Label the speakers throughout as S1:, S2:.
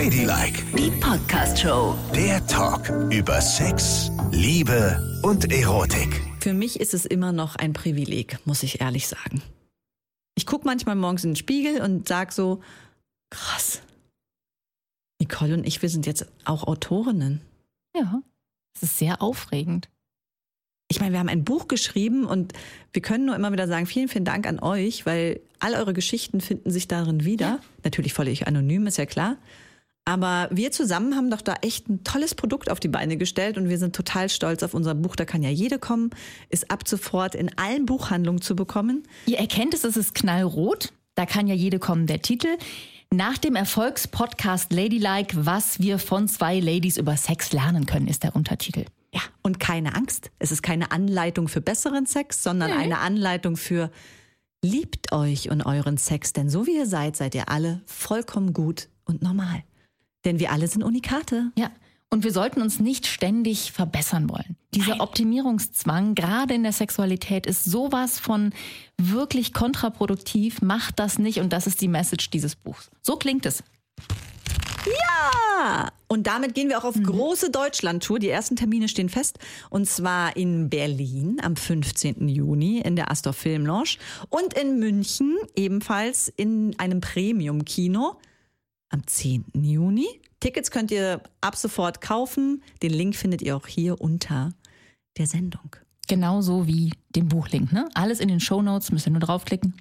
S1: Ladylike,
S2: Die Podcast-Show.
S1: der Talk über Sex, Liebe und Erotik.
S3: Für mich ist es immer noch ein Privileg, muss ich ehrlich sagen. Ich gucke manchmal morgens in den Spiegel und sag so, krass. Nicole und ich, wir sind jetzt auch Autorinnen.
S4: Ja, es ist sehr aufregend.
S3: Ich meine, wir haben ein Buch geschrieben und wir können nur immer wieder sagen, vielen, vielen Dank an euch, weil all eure Geschichten finden sich darin wieder. Natürlich völlig anonym, ist ja klar. Aber wir zusammen haben doch da echt ein tolles Produkt auf die Beine gestellt und wir sind total stolz auf unser Buch. Da kann ja jede kommen, ist ab sofort in allen Buchhandlungen zu bekommen.
S4: Ihr erkennt es, es ist knallrot. Da kann ja jede kommen. Der Titel. Nach dem Erfolgspodcast Ladylike, was wir von zwei Ladies über Sex lernen können, ist der Untertitel.
S3: Ja, und keine Angst. Es ist keine Anleitung für besseren Sex, sondern
S4: Nee.
S3: eine Anleitung für liebt euch und euren Sex, denn so wie ihr seid, seid ihr alle vollkommen gut und normal. Denn wir alle sind Unikate.
S4: Ja. Und wir sollten uns nicht ständig verbessern wollen. Dieser Optimierungszwang, gerade in der Sexualität, ist sowas von wirklich kontraproduktiv. Macht das nicht. Und das ist die Message dieses Buchs. So klingt es.
S3: Und damit gehen wir auch auf große Deutschland-Tour. Die ersten Termine stehen fest. Und zwar in Berlin am 15. Juni in der Astor Film Lounge und in München ebenfalls in einem Premium-Kino am 10. Juni. Tickets könnt ihr ab sofort kaufen. Den Link findet ihr auch hier unter der Sendung.
S4: Genauso wie den Buchlink. Ne? Alles in den Shownotes, müsst ihr nur draufklicken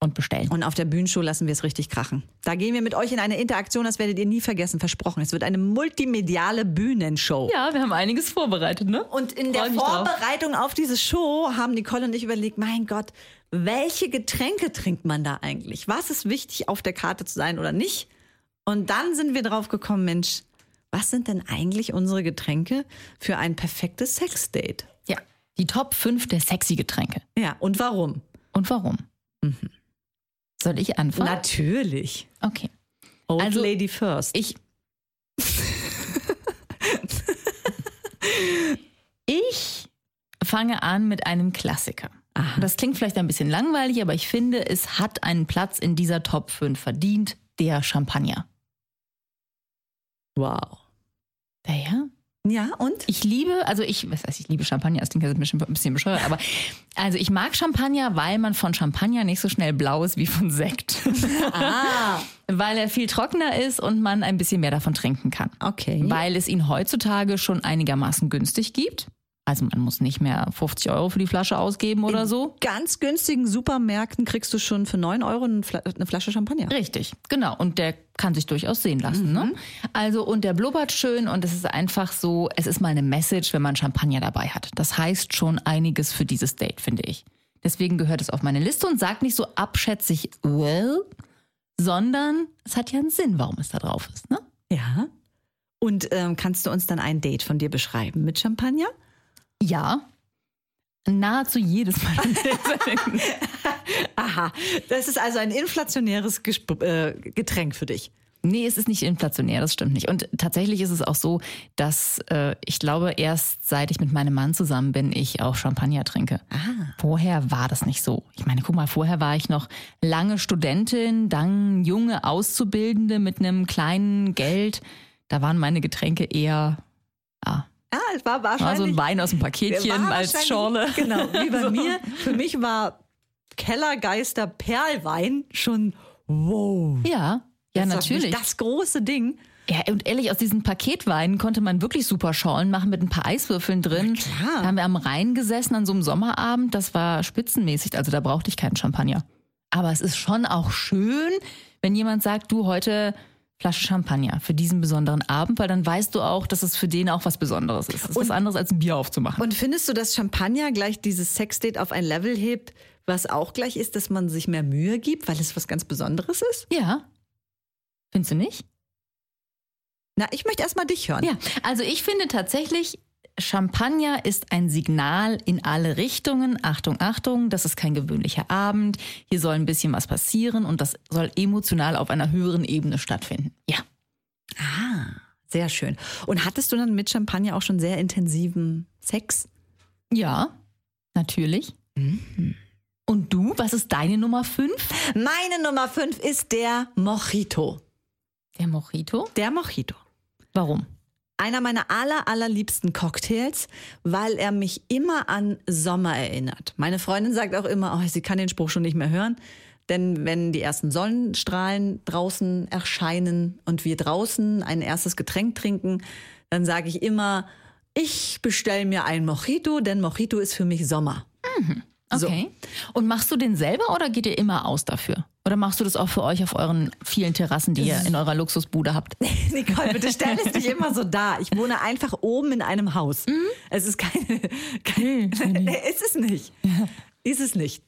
S4: und bestellen.
S3: Und auf der Bühnenshow lassen wir es richtig krachen. Da gehen wir mit euch in eine Interaktion, das werdet ihr nie vergessen, versprochen. Es wird eine multimediale Bühnenshow.
S4: Ja, wir haben einiges vorbereitet, ne?
S3: Und in der
S4: Freu drauf.
S3: Vorbereitung auf diese Show haben Nicole und ich überlegt, mein Gott, welche Getränke trinkt man da eigentlich? Was ist wichtig, auf der Karte zu sein oder nicht? Und dann sind wir drauf gekommen, Mensch, was sind denn eigentlich unsere Getränke für ein perfektes Sexdate?
S4: Ja. Die Top 5 der sexy Getränke.
S3: Ja, und warum?
S4: Und warum? Soll ich anfangen?
S3: Natürlich.
S4: okay.
S3: Old
S4: Also,
S3: Lady first.
S4: Ich. ich fange an mit einem Klassiker. Das klingt vielleicht ein bisschen langweilig, aber ich finde, es hat einen Platz in dieser Top 5 verdient, der Champagner.
S3: Wow.
S4: Der ja?
S3: Ja, und?
S4: Ich liebe, also ich, was heißt, ich liebe Champagner, das klingt jetzt ein bisschen, ein bisschen bescheuert, aber also ich mag Champagner, weil man von Champagner nicht so schnell blau ist wie von Sekt.
S3: Ah,
S4: weil er viel trockener ist und man ein bisschen mehr davon trinken kann.
S3: okay.
S4: Weil es ihn heutzutage schon einigermaßen günstig gibt. Also man muss nicht mehr 50 Euro für die Flasche ausgeben oder so.
S3: ganz günstigen Supermärkten kriegst du schon für 9 Euro eine Fla- eine Flasche Champagner.
S4: Richtig, genau. Und der kann sich durchaus sehen lassen. Ne? Also, und der blubbert schön und es ist einfach so, es ist mal eine Message, wenn man Champagner dabei hat. Das heißt schon einiges für dieses Date, finde ich. Deswegen gehört es auf meine Liste und sagt nicht so abschätzig, well, sondern es hat ja einen Sinn, warum es da drauf ist. Ne?
S3: Ja. Und ähm, kannst du uns dann ein Date von dir beschreiben mit Champagner?
S4: Ja. Nahezu jedes Mal.
S3: Aha. Das ist also ein inflationäres Gesp äh, Getränk für dich.
S4: Nee, es ist nicht inflationär, das stimmt nicht. Und tatsächlich ist es auch so, dass äh, ich glaube, erst seit ich mit meinem Mann zusammen bin, ich auch Champagner trinke. Vorher war das nicht so. Ich meine, guck mal, vorher war ich noch lange Studentin, dann junge Auszubildende mit einem kleinen Geld. Da waren meine Getränke eher, ja,
S3: Ah, es war
S4: war
S3: wahrscheinlich.
S4: so ein Wein aus dem Paketchen
S3: war
S4: als Schorle.
S3: Genau, wie bei
S4: So.
S3: mir. Für mich war Kellergeister Perlwein schon wow.
S4: Ja, ja,
S3: Das war
S4: natürlich.
S3: Das große Ding.
S4: Ja, und ehrlich, aus diesen Paketweinen konnte man wirklich super Schorlen machen mit ein paar Eiswürfeln drin.
S3: klar.
S4: Da haben wir am Rhein gesessen an so einem Sommerabend. Das war spitzenmäßig. Also da brauchte ich keinen Champagner. Aber es ist schon auch schön, wenn jemand sagt, du heute Flasche Champagner für diesen besonderen Abend, weil dann weißt du auch, dass es für den auch was Besonderes ist. Das ist was anderes als ein Bier aufzumachen.
S3: Und findest du, dass Champagner gleich dieses Sexdate auf ein Level hebt, was auch gleich ist, dass man sich mehr Mühe gibt, weil es was ganz Besonderes ist?
S4: ja. Findest du nicht?
S3: Na, ich möchte erst mal dich hören.
S4: Ja, also ich finde tatsächlich, Champagner ist ein Signal in alle Richtungen. Achtung, Achtung, das ist kein gewöhnlicher Abend. Hier soll ein bisschen was passieren und das soll emotional auf einer höheren Ebene stattfinden. Ja.
S3: Ah, sehr schön. Und hattest du dann mit Champagner auch schon sehr intensiven Sex?
S4: Ja, natürlich. Und du, was ist deine Nummer 5?
S3: Meine Nummer 5 ist der Mojito.
S4: Der Mojito?
S3: Der Mojito.
S4: Warum?
S3: Einer meiner aller, allerliebsten Cocktails, weil er mich immer an Sommer erinnert. Meine Freundin sagt auch immer, oh, sie kann den Spruch schon nicht mehr hören. Denn wenn die ersten Sonnenstrahlen draußen erscheinen und wir draußen ein erstes Getränk trinken, dann sage ich immer, ich bestelle mir ein Mojito, denn Mojito ist für mich Sommer.
S4: Mhm. Okay. So. Und machst du den selber oder geht ihr immer aus dafür? Oder machst du das auch für euch auf euren vielen Terrassen, die ihr in eurer Luxusbude habt?
S3: Nicole, bitte stell es nicht immer so dar. Ich wohne einfach oben in einem Haus. Mhm. Es ist keine. keine nee, ist es nicht. Ja. Ist es nicht.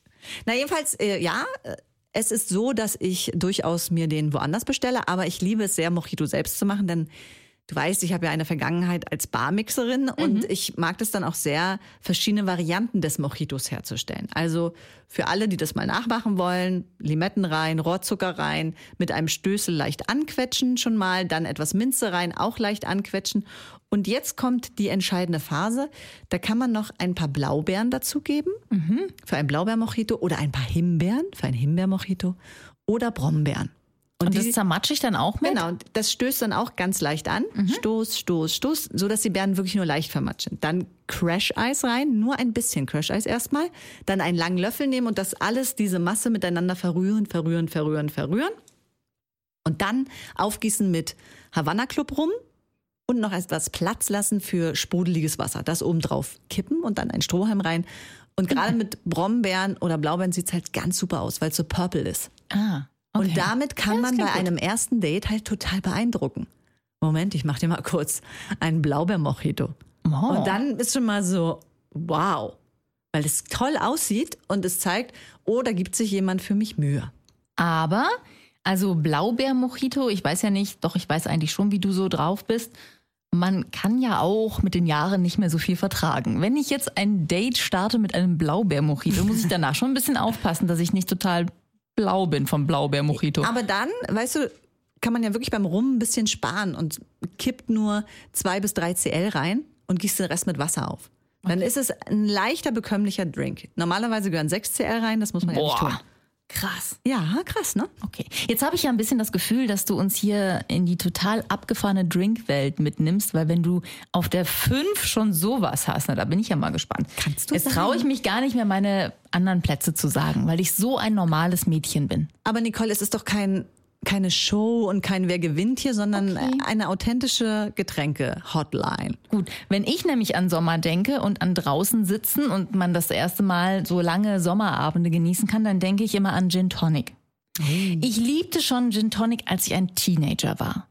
S3: Na, jedenfalls, äh, ja, äh, es ist so, dass ich durchaus mir den woanders bestelle, aber ich liebe es sehr, Mojito selbst zu machen, denn Du weißt, ich habe ja eine Vergangenheit als Barmixerin mhm. und ich mag das dann auch sehr, verschiedene Varianten des Mojitos herzustellen. Also für alle, die das mal nachmachen wollen, Limetten rein, Rohrzucker rein, mit einem Stößel leicht anquetschen schon mal, dann etwas Minze rein, auch leicht anquetschen. Und jetzt kommt die entscheidende Phase. Da kann man noch ein paar Blaubeeren dazugeben mhm. für ein Blaubeermojito oder ein paar Himbeeren für ein Himbeermojito oder Brombeeren.
S4: Und, und das zermatsche ich dann auch mit?
S3: Genau, das stößt dann auch ganz leicht an. Mhm. Stoß, Stoß, Stoß, so dass die Beeren wirklich nur leicht vermatschen. Dann Crash-Eis rein, nur ein bisschen Crash-Eis erstmal. Dann einen langen Löffel nehmen und das alles, diese Masse miteinander verrühren, verrühren, verrühren, verrühren. Und dann aufgießen mit Havanna Club rum und noch etwas Platz lassen für sprudeliges Wasser. Das oben drauf kippen und dann ein Strohhalm rein. Und gerade mhm. mit Brombeeren oder Blaubeeren sieht es halt ganz super aus, weil es so purple ist.
S4: Ah.
S3: Okay. Und damit kann ja, man bei gut. einem ersten Date halt total beeindrucken. Moment, ich mach dir mal kurz einen Blaubeer-Mojito. Oh. Und dann ist schon mal so, wow. Weil es toll aussieht und es zeigt, oh, da gibt sich jemand für mich Mühe.
S4: Aber, also Blaubeer-Mojito, ich weiß ja nicht, doch ich weiß eigentlich schon, wie du so drauf bist. Man kann ja auch mit den Jahren nicht mehr so viel vertragen. Wenn ich jetzt ein Date starte mit einem Blaubeer-Mojito, muss ich danach schon ein bisschen aufpassen, dass ich nicht total blau bin vom Blaubeer-Mojito.
S3: Aber dann, weißt du, kann man ja wirklich beim Rum ein bisschen sparen und kippt nur zwei bis drei CL rein und gießt den Rest mit Wasser auf. Dann okay. ist es ein leichter, bekömmlicher Drink. Normalerweise gehören 6 CL rein, das muss man Boah. ja nicht tun.
S4: Krass.
S3: Ja, krass, ne?
S4: Okay. Jetzt habe ich ja ein bisschen das Gefühl, dass du uns hier in die total abgefahrene Drinkwelt mitnimmst, weil wenn du auf der 5 schon sowas hast, na, da bin ich ja mal gespannt.
S3: Kannst du
S4: Jetzt traue ich mich gar nicht mehr, meine anderen Plätze zu sagen, weil ich so ein normales Mädchen bin.
S3: Aber Nicole, es ist doch kein keine Show und kein Wer gewinnt hier, sondern okay. eine authentische Getränke-Hotline.
S4: Gut, wenn ich nämlich an Sommer denke und an draußen sitzen und man das erste Mal so lange Sommerabende genießen kann, dann denke ich immer an Gin Tonic. Hey. Ich liebte schon Gin Tonic, als ich ein Teenager war.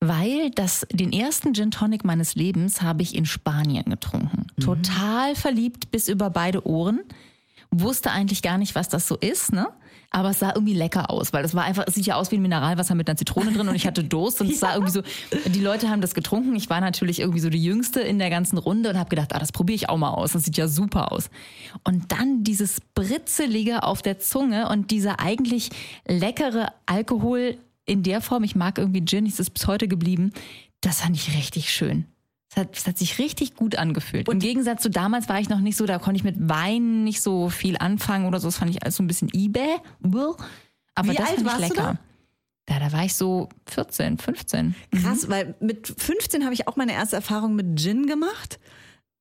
S4: Weil das, den ersten Gin Tonic meines Lebens habe ich in Spanien getrunken. Mhm. Total verliebt bis über beide Ohren. Wusste eigentlich gar nicht, was das so ist, ne? Aber es sah irgendwie lecker aus, weil das war einfach, es sieht ja aus wie ein Mineralwasser mit einer Zitrone drin und ich hatte Durst und ja. es sah irgendwie so, die Leute haben das getrunken. Ich war natürlich irgendwie so die Jüngste in der ganzen Runde und habe gedacht, ah, das probiere ich auch mal aus. Das sieht ja super aus. Und dann dieses Britzelige auf der Zunge und dieser eigentlich leckere Alkohol in der Form, ich mag irgendwie Gin, ist es bis heute geblieben, das fand ich richtig schön. Es hat, es hat sich richtig gut angefühlt. Und Im Gegensatz zu damals war ich noch nicht so, da konnte ich mit Wein nicht so viel anfangen oder so. Das fand ich alles so ein bisschen eBay. Aber Wie das alt fand ich lecker. Da, da war ich so 14, 15.
S3: Krass, mhm. weil mit 15 habe ich auch meine erste Erfahrung mit Gin gemacht.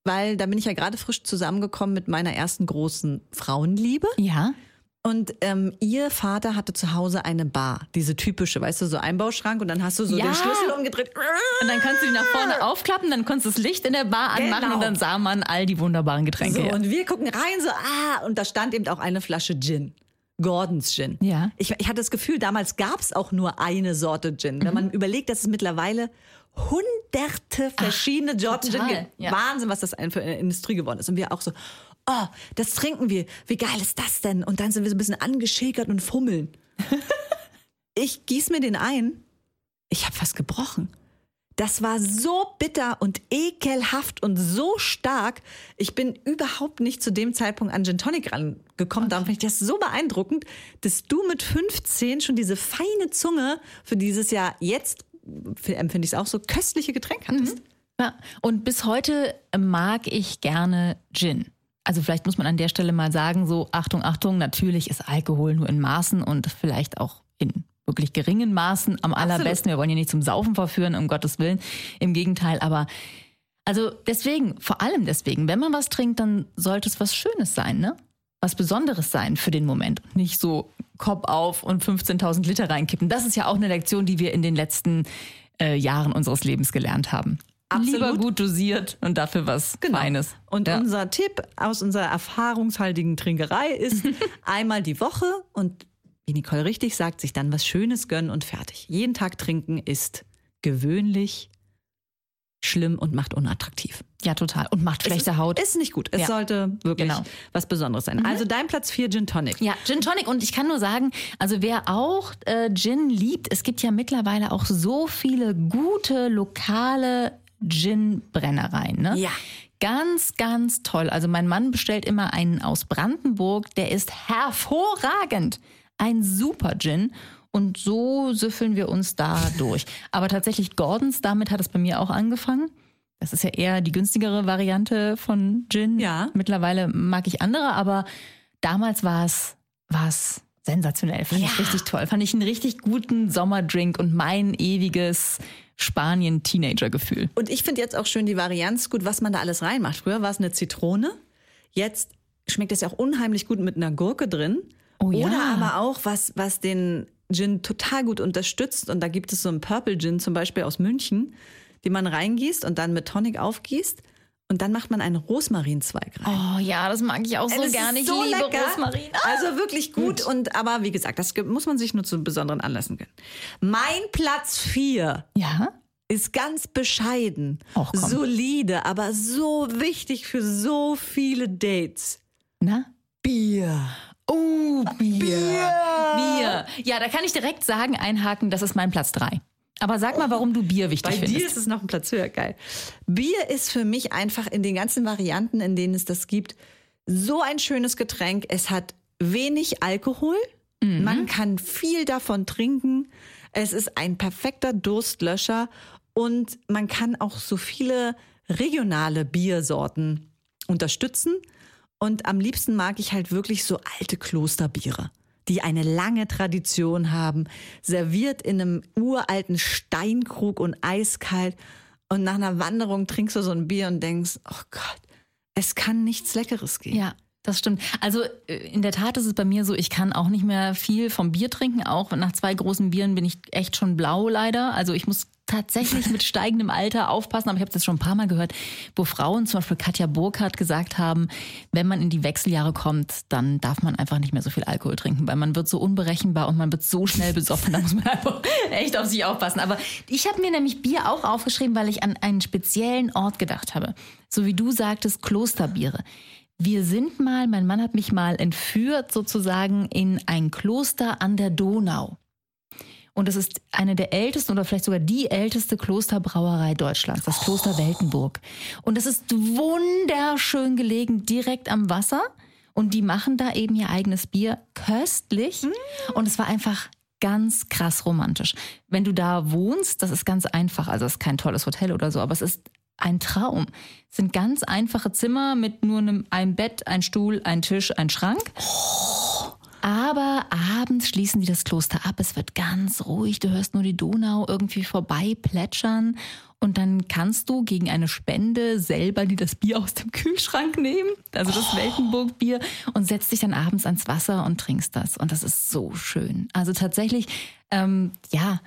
S3: Weil da bin ich ja gerade frisch zusammengekommen mit meiner ersten großen Frauenliebe.
S4: Ja.
S3: Und ähm, ihr Vater hatte zu Hause eine Bar, diese typische, weißt du, so Einbauschrank und dann hast du so ja. den Schlüssel umgedreht.
S4: Und dann kannst du die nach vorne aufklappen, dann konntest du das Licht in der Bar anmachen genau. und dann sah man all die wunderbaren Getränke.
S3: So, und wir gucken rein, so, ah, und da stand eben auch eine Flasche Gin. Gordons Gin.
S4: Ja.
S3: Ich, ich hatte das Gefühl, damals gab es auch nur eine Sorte Gin. Mhm. Wenn man überlegt, dass es mittlerweile hunderte verschiedene Sorten Gin gibt. Ja. Wahnsinn, was das für eine Industrie geworden ist. Und wir auch so, oh, das trinken wir. Wie geil ist das denn? Und dann sind wir so ein bisschen angeschäkert und fummeln. ich gieß mir den ein. Ich habe fast gebrochen. Das war so bitter und ekelhaft und so stark. Ich bin überhaupt nicht zu dem Zeitpunkt an Gin Tonic rangekommen. Okay. Darum finde ich das so beeindruckend, dass du mit 15 schon diese feine Zunge für dieses Jahr jetzt, empfinde ich es auch so, köstliche Getränk hattest. Mhm.
S4: Ja, und bis heute mag ich gerne Gin. Also vielleicht muss man an der Stelle mal sagen, so Achtung, Achtung, natürlich ist Alkohol nur in Maßen und vielleicht auch in wirklich geringen Maßen am allerbesten. Wir wollen hier nicht zum Saufen verführen, um Gottes Willen. Im Gegenteil, aber also deswegen, vor allem deswegen, wenn man was trinkt, dann sollte es was Schönes sein, ne? Was Besonderes sein für den Moment. Nicht so Kopf auf und 15.000 Liter reinkippen. Das ist ja auch eine Lektion, die wir in den letzten äh, Jahren unseres Lebens gelernt haben.
S3: Absolut.
S4: Lieber gut dosiert und dafür was
S3: Genau.
S4: Feines.
S3: Und
S4: ja.
S3: unser Tipp aus unserer erfahrungshaltigen Trinkerei ist einmal die Woche und wie Nicole richtig sagt, sich dann was Schönes gönnen und fertig. Jeden Tag trinken ist gewöhnlich, schlimm und macht unattraktiv.
S4: ja, total. Und macht schlechte
S3: ist,
S4: Haut.
S3: Ist nicht gut. Es
S4: Ja.
S3: sollte wirklich
S4: Genau.
S3: was Besonderes sein. Also dein Platz 4 Gin Tonic.
S4: Ja, Gin Tonic. Und ich kann nur sagen, also wer auch äh, Gin liebt, es gibt ja mittlerweile auch so viele gute lokale Gin-Brennereien. Ne?
S3: Ja.
S4: Ganz, ganz toll. Also mein Mann bestellt immer einen aus Brandenburg, der ist hervorragend. Ein super Gin. Und so süffeln wir uns da durch. Aber tatsächlich Gordons, damit hat es bei mir auch angefangen. Das ist ja eher die günstigere Variante von Gin.
S3: Ja.
S4: Mittlerweile mag ich andere, aber damals war es, war es sensationell. Fand ich
S3: Ja.
S4: richtig toll. Fand ich einen richtig guten Sommerdrink und mein ewiges Spanien-Teenager-Gefühl.
S3: Und ich finde jetzt auch schön die Varianz gut, was man da alles reinmacht. Früher war es eine Zitrone. Jetzt schmeckt es ja auch unheimlich gut mit einer Gurke drin.
S4: Oh ja.
S3: Oder aber auch was, was den Gin total gut unterstützt. Und da gibt es so einen Purple Gin zum Beispiel aus München, den man reingießt und dann mit Tonic aufgießt. Und dann macht man einen Rosmarinzweig rein.
S4: Oh ja, das mag ich auch so
S3: Das
S4: gerne. Ich
S3: so
S4: liebe
S3: lecker.
S4: Rosmarin. Ah.
S3: Also wirklich gut. Und aber wie gesagt, das muss man sich nur zu besonderen Anlässen gönnen. Mein Platz 4
S4: Ja?
S3: ist ganz bescheiden,
S4: Och,
S3: solide, aber so wichtig für so viele Dates.
S4: Na?
S3: Bier.
S4: Oh, Bier. Bier. Ja, da kann ich direkt sagen, einhaken, das ist mein Platz drei. Aber sag mal, warum du Bier wichtig
S3: Bei dir
S4: findest.
S3: ist es noch ein Platz höher, geil. Bier ist für mich einfach in den ganzen Varianten, in denen es das gibt, so ein schönes Getränk. Es hat wenig Alkohol. Man kann viel davon trinken. Es ist ein perfekter Durstlöscher und man kann auch so viele regionale Biersorten unterstützen. Und am liebsten mag ich halt wirklich so alte Klosterbiere, die eine lange Tradition haben, serviert in einem uralten Steinkrug und eiskalt. Und nach einer Wanderung trinkst du so ein Bier und denkst, oh Gott, es kann nichts Leckeres geben.
S4: Ja, das stimmt. Also äh, in der Tat ist es bei mir so, ich kann auch nicht mehr viel vom Bier trinken. Auch nach zwei großen Bieren bin ich echt schon blau leider. Also ich muss tatsächlich mit steigendem Alter aufpassen. Aber ich habe das schon ein paar Mal gehört, wo Frauen, zum Beispiel Katja Burkhardt, gesagt haben, wenn man in die Wechseljahre kommt, dann darf man einfach nicht mehr so viel Alkohol trinken, weil man wird so unberechenbar und man wird so schnell besoffen. Da muss man einfach echt auf sich aufpassen. Aber ich habe mir nämlich Bier auch aufgeschrieben, weil ich an einen speziellen Ort gedacht habe. So wie du sagtest, Klosterbiere. Wir sind mal, mein Mann hat mich mal entführt sozusagen in ein Kloster an der Donau. Und es ist eine der ältesten oder vielleicht sogar die älteste Klosterbrauerei Deutschlands, das Kloster Weltenburg. Und es ist wunderschön gelegen, direkt am Wasser. Und die machen da eben ihr eigenes Bier köstlich. Und es war einfach ganz krass romantisch. Wenn du da wohnst, das ist ganz einfach. Also es ist kein tolles Hotel oder so, aber es ist ein Traum. Es sind ganz einfache Zimmer mit nur einem, einem Bett, ein Stuhl, ein Tisch, ein Schrank. Aber abends schließen die das Kloster ab. Es wird ganz ruhig. Du hörst nur die Donau irgendwie vorbei plätschern. Und dann kannst du gegen eine Spende selber dir das Bier aus dem Kühlschrank nehmen, also das Weltenburg-Bier, und setzt dich dann abends ans Wasser und trinkst das. Und das ist so schön. Also tatsächlich, ähm, ja,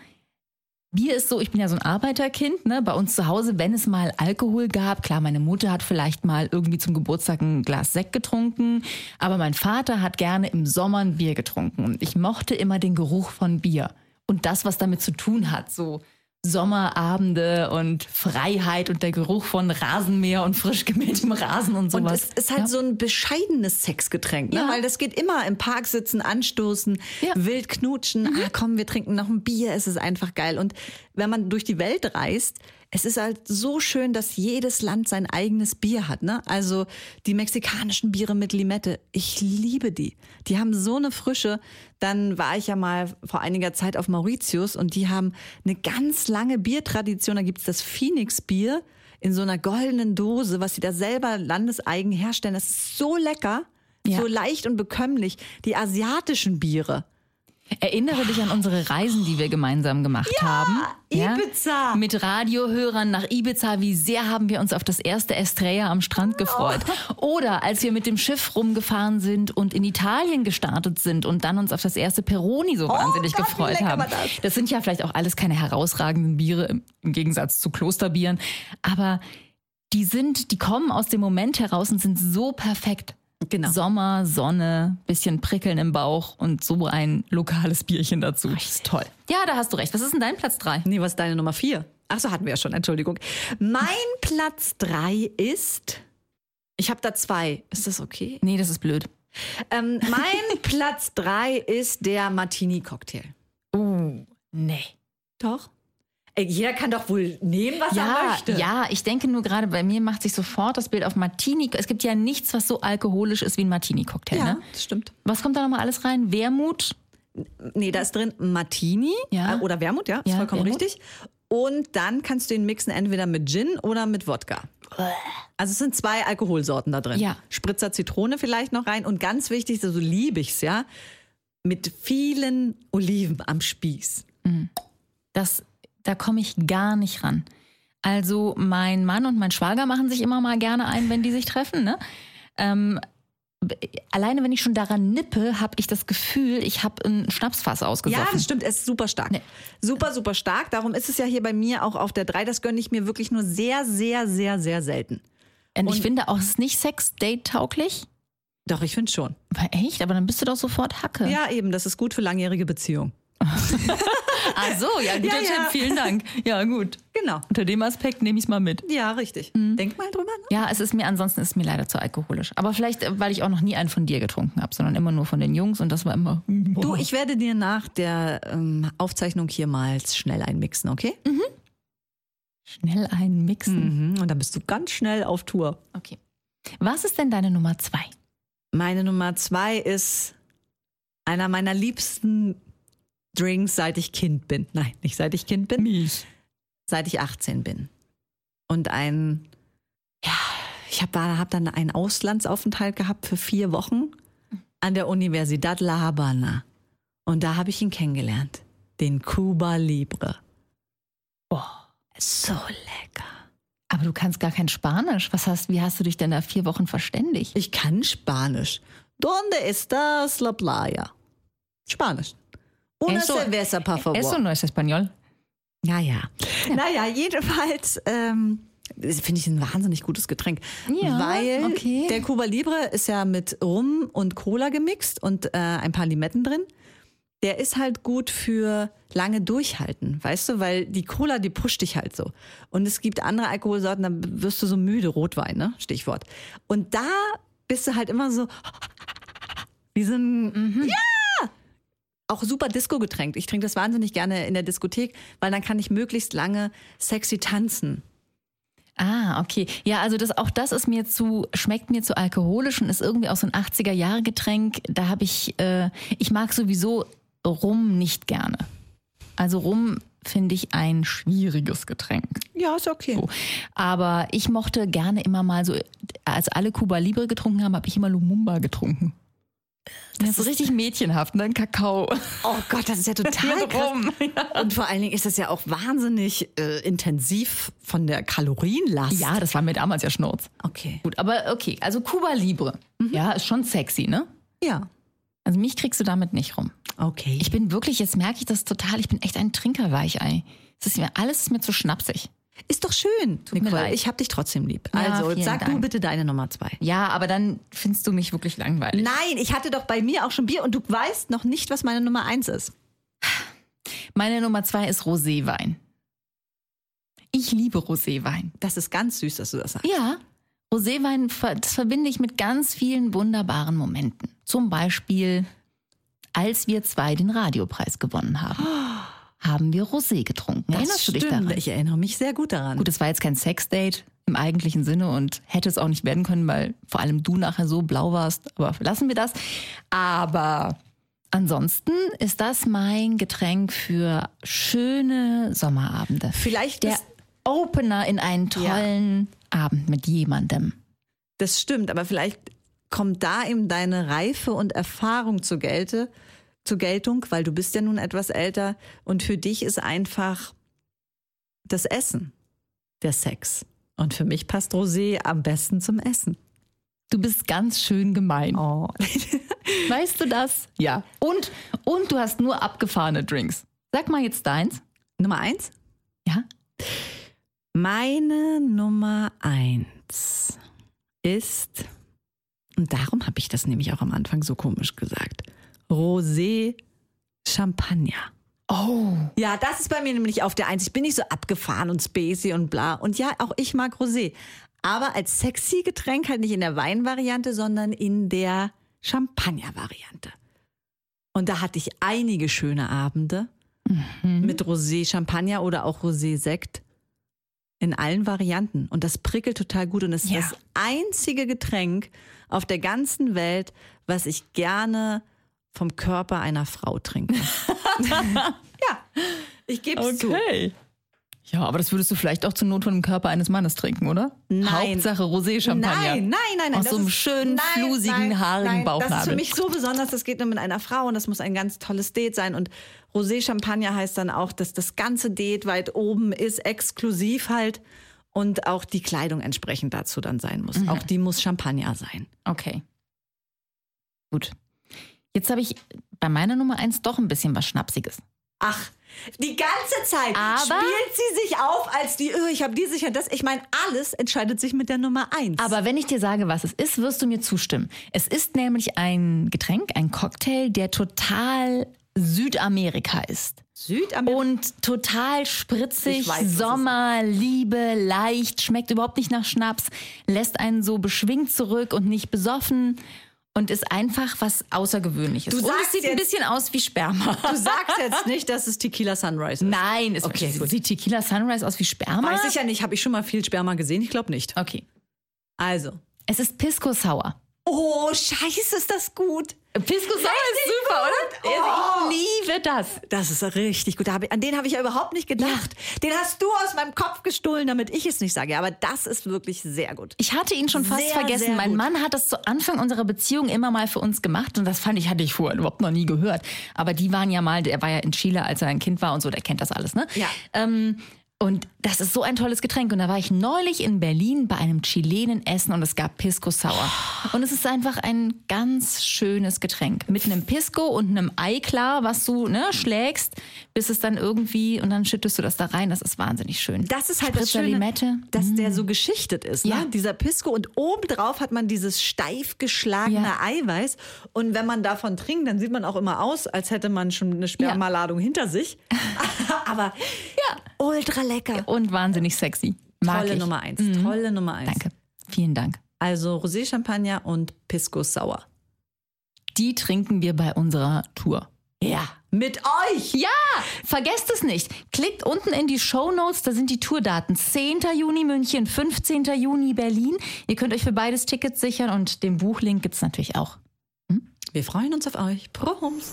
S4: Bier ist so, ich bin ja so ein Arbeiterkind, ne? Bei uns zu Hause, wenn es mal Alkohol gab, klar, meine Mutter hat vielleicht mal irgendwie zum Geburtstag ein Glas Sekt getrunken, aber mein Vater hat gerne im Sommer ein Bier getrunken und ich mochte immer den Geruch von Bier und das, was damit zu tun hat, so Sommerabende und Freiheit und der Geruch von Rasenmäher und frisch gemähtem Rasen und
S3: Und
S4: sowas.
S3: es ist halt
S4: Ja.
S3: so ein bescheidenes Sexgetränk, ne?
S4: Ja.
S3: weil das geht immer im Park sitzen, anstoßen,
S4: Ja. Mhm.
S3: wild knutschen, ah, komm, wir trinken noch ein Bier, es ist einfach geil. Und wenn man durch die Welt reist, es ist halt so schön, dass jedes Land sein eigenes Bier hat. Ne? Also die mexikanischen Biere mit Limette, ich liebe die. Die haben so eine Frische. Dann war ich ja mal vor einiger Zeit auf Mauritius und die haben eine ganz lange Biertradition. Da gibt's das Phoenix-Bier in so einer goldenen Dose, was sie da selber landeseigen herstellen. Das ist so lecker,
S4: Ja.
S3: so leicht und bekömmlich. Die asiatischen Biere.
S4: Erinnere dich an unsere Reisen, die wir gemeinsam gemacht haben.
S3: Ibiza.
S4: Mit Radiohörern nach Ibiza. Wie sehr haben wir uns auf das erste Estrella am Strand gefreut. Oder als wir mit dem Schiff rumgefahren sind und in Italien gestartet sind und dann uns auf das erste Peroni so wahnsinnig
S3: Gott,
S4: gefreut haben.
S3: das?
S4: Das sind ja vielleicht auch alles keine herausragenden Biere im, im Gegensatz zu Klosterbieren. Aber die sind, die kommen aus dem Moment heraus und sind so perfekt.
S3: Genau.
S4: Sommer, Sonne, bisschen Prickeln im Bauch und so ein lokales Bierchen dazu. Das ist toll. Ja, da hast du recht. Was ist denn dein Platz drei?
S3: Nee, was ist deine Nummer vier? Ach so, hatten wir ja schon, Entschuldigung. Mein Platz drei ist. Ich habe da zwei. Ist das okay?
S4: Nee, das ist blöd.
S3: Ähm, mein Platz drei ist der Martini-Cocktail.
S4: Uh, nee.
S3: Doch. Ey, jeder kann doch wohl nehmen, was er
S4: Ja,
S3: möchte.
S4: ja, ich denke nur gerade, bei mir macht sich sofort das Bild auf Martini. Es gibt ja nichts, was so alkoholisch ist wie ein Martini-Cocktail.
S3: ja
S4: Ne?
S3: das stimmt.
S4: Was kommt da nochmal alles rein? Wermut?
S3: Nee, da ist drin Martini
S4: Ja.
S3: äh, oder Wermut, ja, ist
S4: Ja,
S3: vollkommen
S4: Wermut.
S3: richtig. Und dann kannst du ihn mixen entweder mit Gin oder mit Wodka. Also es sind zwei Alkoholsorten da drin.
S4: Ja.
S3: Spritzer Zitrone vielleicht noch rein und ganz wichtig, so liebe ich's ja, mit vielen Oliven am Spieß.
S4: Das, da komme ich gar nicht ran. Also mein Mann und mein Schwager machen sich immer mal gerne ein, wenn die sich treffen. Ne? Ähm, alleine wenn ich schon daran nippe, habe ich das Gefühl, ich habe ein Schnapsfass
S3: Ja,
S4: ausgesoffen.
S3: das stimmt, es ist super stark.
S4: Nee.
S3: Super, super stark. Darum ist es ja hier bei mir auch auf der 3. Das gönne ich mir wirklich nur sehr, sehr, sehr, sehr selten.
S4: und ich finde auch, es ist nicht Sex-Date-tauglich.
S3: Doch, ich finde schon.
S4: Aber echt? Aber dann bist du doch sofort Hacke.
S3: Ja, eben, das ist gut für langjährige Beziehungen.
S4: Ach so, ja, guter
S3: Ja, ja.
S4: Tipp, vielen Dank. Ja, gut.
S3: Genau.
S4: Unter dem Aspekt nehme ich es mal mit.
S3: Ja, richtig. Denk mal drüber nach.
S4: Ja, es ist mir ansonsten ist es mir leider zu alkoholisch. Aber vielleicht, äh, weil ich auch noch nie einen von dir getrunken habe, sondern immer nur von den Jungs und das war immer.
S3: Du, ich werde dir nach der ähm, Aufzeichnung hier mal schnell einmixen, okay?
S4: Schnell einen mixen.
S3: Mhm. Und dann bist du ganz schnell auf Tour.
S4: Okay. Was ist denn deine Nummer zwei?
S3: Meine Nummer zwei ist einer meiner liebsten Drinks, seit ich Kind bin. Nein, nicht seit ich Kind bin,
S4: Milch.
S3: seit ich 18 bin. Und ein, ja, ich habe hab dann einen Auslandsaufenthalt gehabt für vier Wochen an der Universidad La Habana. Und da habe ich ihn kennengelernt. Den Cuba Libre.
S4: Boah.
S3: So lecker.
S4: Aber du kannst gar kein Spanisch. Was hast, wie hast du dich denn da vier Wochen verständigt?
S3: Ich kann Spanisch. ¿Dónde estás la playa? Spanisch. Una
S4: Eso-
S3: cerveza, por favor.
S4: Eso no es español.
S3: Ja, ja. Naja, jedenfalls ähm, finde ich ein wahnsinnig gutes Getränk.
S4: Ja,
S3: weil
S4: okay.
S3: der Cuba Libre ist ja mit Rum und Cola gemixt und äh, ein paar Limetten drin. Der ist halt gut für lange durchhalten, weißt du, weil die Cola, die pusht dich halt so. Und es gibt andere Alkoholsorten, da wirst du so müde, Rotwein, ne? Stichwort. Und da bist du halt immer so wie so ein, ja, auch super Disco getränkt. Ich trinke das wahnsinnig gerne in der Diskothek, weil dann kann ich möglichst lange sexy tanzen.
S4: Ah, okay. Ja, also das, auch das ist mir zu, schmeckt mir zu alkoholisch und ist irgendwie auch so ein 80er-Jahre-Getränk. Da habe ich, äh, ich mag sowieso Rum nicht gerne. Also Rum finde ich ein schwieriges Getränk.
S3: Ja, ist okay.
S4: So. Aber ich mochte gerne immer mal so, als alle Cuba Libre getrunken haben, habe ich immer Lumumba getrunken. Das, ist so richtig mädchenhaft, ne? Kakao.
S3: Oh Gott, das ist ja total
S4: Ja,
S3: krass.
S4: rum.
S3: Und vor allen Dingen ist das ja auch wahnsinnig äh, intensiv von der Kalorienlast.
S4: Ja, das war mir damals ja Schnurz.
S3: Okay.
S4: Gut, aber okay, also Cuba Libre. Ja, ist schon sexy, ne?
S3: Ja.
S4: Also mich kriegst du damit nicht rum.
S3: Okay.
S4: Ich bin wirklich, jetzt merke ich das total, ich bin echt ein Trinkerweichei. Es ist mir, alles ist mir zu schnapsig.
S3: Ist doch schön,
S4: mir
S3: Nicole.
S4: leid.
S3: Ich hab dich trotzdem lieb.
S4: Ja,
S3: also, sag du
S4: Dank.
S3: bitte deine Nummer zwei.
S4: Ja, aber dann findest du mich wirklich langweilig.
S3: Nein, ich hatte doch bei mir auch schon Bier und du weißt noch nicht, was meine Nummer eins ist.
S4: Meine Nummer zwei ist Roséwein. Ich liebe Roséwein.
S3: Das ist ganz süß, dass du das sagst.
S4: Ja, Roséwein, das verbinde ich mit ganz vielen wunderbaren Momenten. Zum Beispiel, als wir zwei den Radiopreis gewonnen haben, haben wir Rosé getrunken. Erinnerst du dich
S3: stimmt.
S4: daran?
S3: Ich erinnere mich sehr gut daran.
S4: Gut, es war jetzt kein Sexdate im eigentlichen Sinne und hätte es auch nicht werden können, weil vor allem du nachher so blau warst. Aber lassen wir das. Aber ansonsten ist das mein Getränk für schöne Sommerabende.
S3: Vielleicht
S4: Der Opener in einen tollen Abend mit jemandem.
S3: das stimmt, aber vielleicht kommt da eben deine Reife und Erfahrung zur Gelte, zur Geltung, weil du bist ja nun etwas älter und für dich ist einfach das Essen der Sex. Und für mich passt Rosé am besten zum Essen.
S4: Du bist ganz schön gemein.
S3: Oh.
S4: Weißt du das? Ja. Und, und du hast nur abgefahrene Drinks. Sag mal jetzt deins.
S3: Nummer eins?
S4: Ja?
S3: Meine Nummer eins ist, und darum habe ich das nämlich auch am Anfang so komisch gesagt, Rosé Champagner.
S4: Oh.
S3: Ja, das ist bei mir nämlich auf der Eins. Ich bin nicht so abgefahren und spacey und bla. Und ja, auch ich mag Rosé. Aber als sexy Getränk halt nicht in der Weinvariante, sondern in der Champagner-Variante. Und da hatte ich einige schöne Abende mit Rosé Champagner oder auch Rosé Sekt in allen Varianten. Und das prickelt total gut und ist
S4: Ja.
S3: das einzige Getränk auf der ganzen Welt, was ich gerne vom Körper einer Frau trinke. ja, ich gebe es zu.
S4: Ja, aber das würdest du vielleicht auch zur Not von dem Körper eines Mannes trinken, oder?
S3: Nein.
S4: Hauptsache Rosé-Champagner.
S3: Nein, nein, nein, nein.
S4: Aus
S3: das
S4: so einem
S3: ist-
S4: schönen,
S3: nein,
S4: flusigen,
S3: nein,
S4: haarigen
S3: nein, Das ist
S4: Bauchnabel.
S3: für mich so besonders, das geht nur mit einer Frau und das muss ein ganz tolles Date sein. Und Rosé Champagner heißt dann auch, dass das ganze Date weit oben ist, exklusiv halt. Und auch die Kleidung entsprechend dazu dann sein muss.
S4: Mhm.
S3: Auch die muss Champagner sein.
S4: Okay. Gut. Jetzt habe ich bei meiner Nummer eins doch ein bisschen was Schnapsiges.
S3: Ach, die ganze Zeit
S4: Aber-
S3: spielt sie sich auf als die, oh, ich habe die sicher das. Ich meine, alles entscheidet sich mit der Nummer eins.
S4: Aber wenn ich dir sage, was es ist, wirst du mir zustimmen. Es ist nämlich ein Getränk, ein Cocktail, der total Südamerika ist.
S3: Südamerika.
S4: Und total spritzig,
S3: weiß.
S4: Sommer, Liebe, leicht, schmeckt überhaupt nicht nach Schnaps, lässt einen so beschwingt zurück und nicht besoffen und ist einfach was Außergewöhnliches.
S3: Du
S4: und es
S3: sagst
S4: sieht ein
S3: jetzt-
S4: bisschen aus wie Sperma.
S3: Du sagst jetzt nicht, dass es Tequila Sunrise ist.
S4: Nein, es
S3: Okay, gut.
S4: sieht Tequila Sunrise aus wie Sperma?
S3: Weiß ich ja nicht. Habe ich schon mal viel Sperma gesehen? Ich glaube nicht.
S4: Okay.
S3: Also.
S4: Es ist Pisco Sour.
S3: Oh, scheiße, ist das gut.
S4: Pisco Sour ist super, oder?
S3: Oh.
S4: Ich liebe das.
S3: Das ist richtig gut. An den habe ich ja überhaupt nicht gedacht. Den hast du aus meinem Kopf gestohlen, damit ich es nicht sage. Aber das ist wirklich sehr gut.
S4: Ich hatte ihn schon fast
S3: Sehr,
S4: vergessen.
S3: sehr
S4: Mein
S3: gut.
S4: Mann hat das zu Anfang unserer Beziehung immer mal für uns gemacht und das fand ich, hatte ich vorher überhaupt noch nie gehört. Aber die waren ja mal, der war ja in Chile, als er ein Kind war und so, der kennt das alles, ne?
S3: Ja.
S4: Ähm, und das ist so ein tolles Getränk. Und da war ich neulich in Berlin bei einem Chilenen essen und es gab Pisco Sour. Und es ist einfach ein ganz schönes Getränk. Mit einem Pisco und einem Eiklar, was du ne, schlägst, bis es dann irgendwie, und dann schüttest du das da rein. Das ist wahnsinnig schön.
S3: Das ist halt das
S4: Spritzer
S3: Schöne,
S4: Limette.
S3: dass der so geschichtet ist.
S4: Ja.
S3: Ne? Dieser Pisco. Und obendrauf hat man dieses steif geschlagene
S4: Ja.
S3: Eiweiß. Und wenn man davon trinkt, dann sieht man auch immer aus, als hätte man schon eine Spermaladung hinter sich. Aber Ultra lecker.
S4: Und wahnsinnig sexy. Mag
S3: Tolle
S4: ich.
S3: Nummer eins. Tolle Nummer eins.
S4: Danke. Vielen Dank.
S3: Also Rosé Champagner und Pisco Sauer.
S4: Die trinken wir bei unserer Tour.
S3: Ja. Mit euch.
S4: Ja, vergesst es nicht. Klickt unten in die Show Notes, da sind die Tourdaten. 10. Juni München, 15. Juni Berlin. Ihr könnt euch für beides Tickets sichern und den Buchlink gibt's natürlich auch.
S3: Wir freuen uns auf euch. Proms.